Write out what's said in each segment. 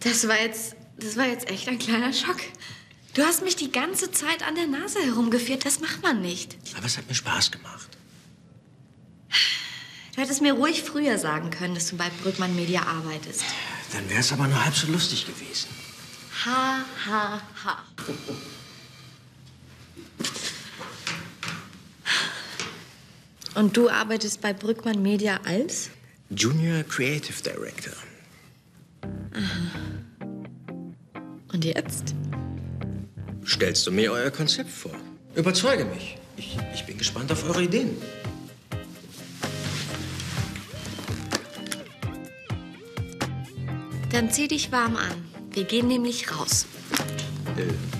Das war jetzt, das war jetzt echt ein kleiner Schock. Du hast mich die ganze Zeit an der Nase herumgeführt. Das macht man nicht. Aber es hat mir Spaß gemacht. Du hättest mir ruhig früher sagen können, dass du bei Brückmann Media arbeitest. Dann wäre es aber nur halb so lustig gewesen. Ha, ha, ha. Und du arbeitest bei Brückmann Media als? Junior Creative Director. Und jetzt? Stellst du mir euer Konzept vor? Überzeuge mich. Ich, ich bin gespannt auf eure Ideen. Dann zieh dich warm an. Wir gehen nämlich raus. Äh,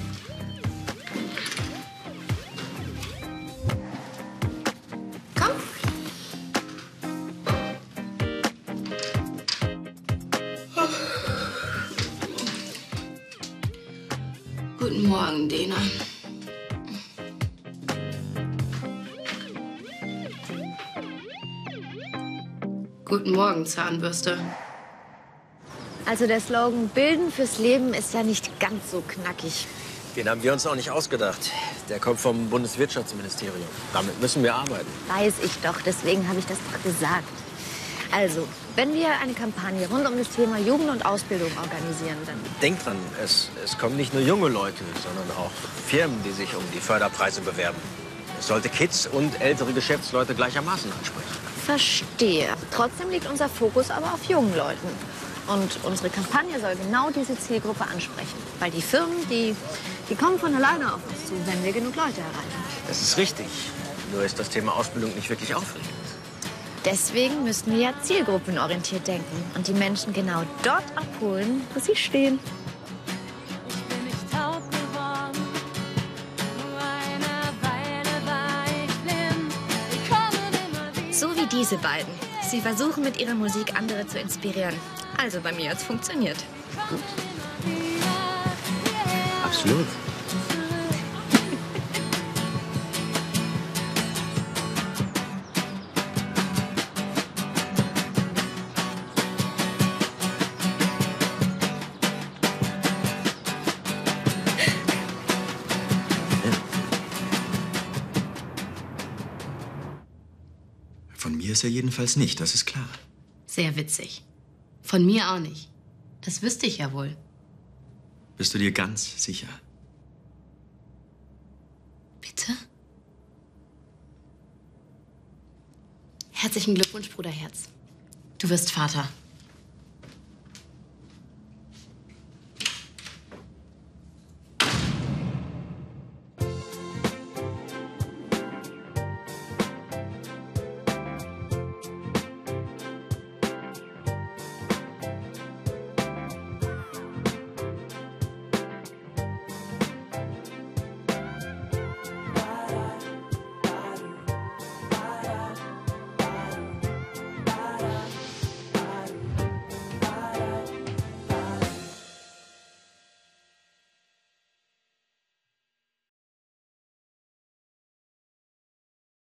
Guten Morgen, Dena. Guten Morgen, Zahnbürste. Also der Slogan Bilden fürs Leben ist ja nicht ganz so knackig. den haben wir uns auch nicht ausgedacht. Der kommt vom Bundeswirtschaftsministerium. Damit müssen wir arbeiten. Weiß ich doch, deswegen habe ich das doch gesagt. Also, wenn wir eine Kampagne rund um das Thema Jugend und Ausbildung organisieren, dann Denkt dran, es, es kommen nicht nur junge Leute, sondern auch Firmen, die sich um die Förderpreise bewerben. Es sollte Kids und ältere Geschäftsleute gleichermaßen ansprechen. verstehe. Trotzdem liegt unser Fokus aber auf jungen Leuten. Und unsere Kampagne soll genau diese Zielgruppe ansprechen. Weil die Firmen, die, die kommen von alleine auf uns zu, wenn wir genug Leute erreichen. Das ist richtig. Nur ist das Thema Ausbildung nicht wirklich aufregend. Deswegen müssen wir ja zielgruppenorientiert denken und die Menschen genau dort abholen, wo sie stehen. So wie diese beiden. Sie versuchen mit ihrer Musik andere zu inspirieren. Also bei mir hat's funktioniert. Absolut. Von mir ist er jedenfalls nicht, das ist klar. Sehr witzig. Von mir auch nicht. Das wüsste ich ja wohl. Bist du dir ganz sicher? Bitte? Herzlichen Glückwunsch, Bruderherz. Du wirst Vater.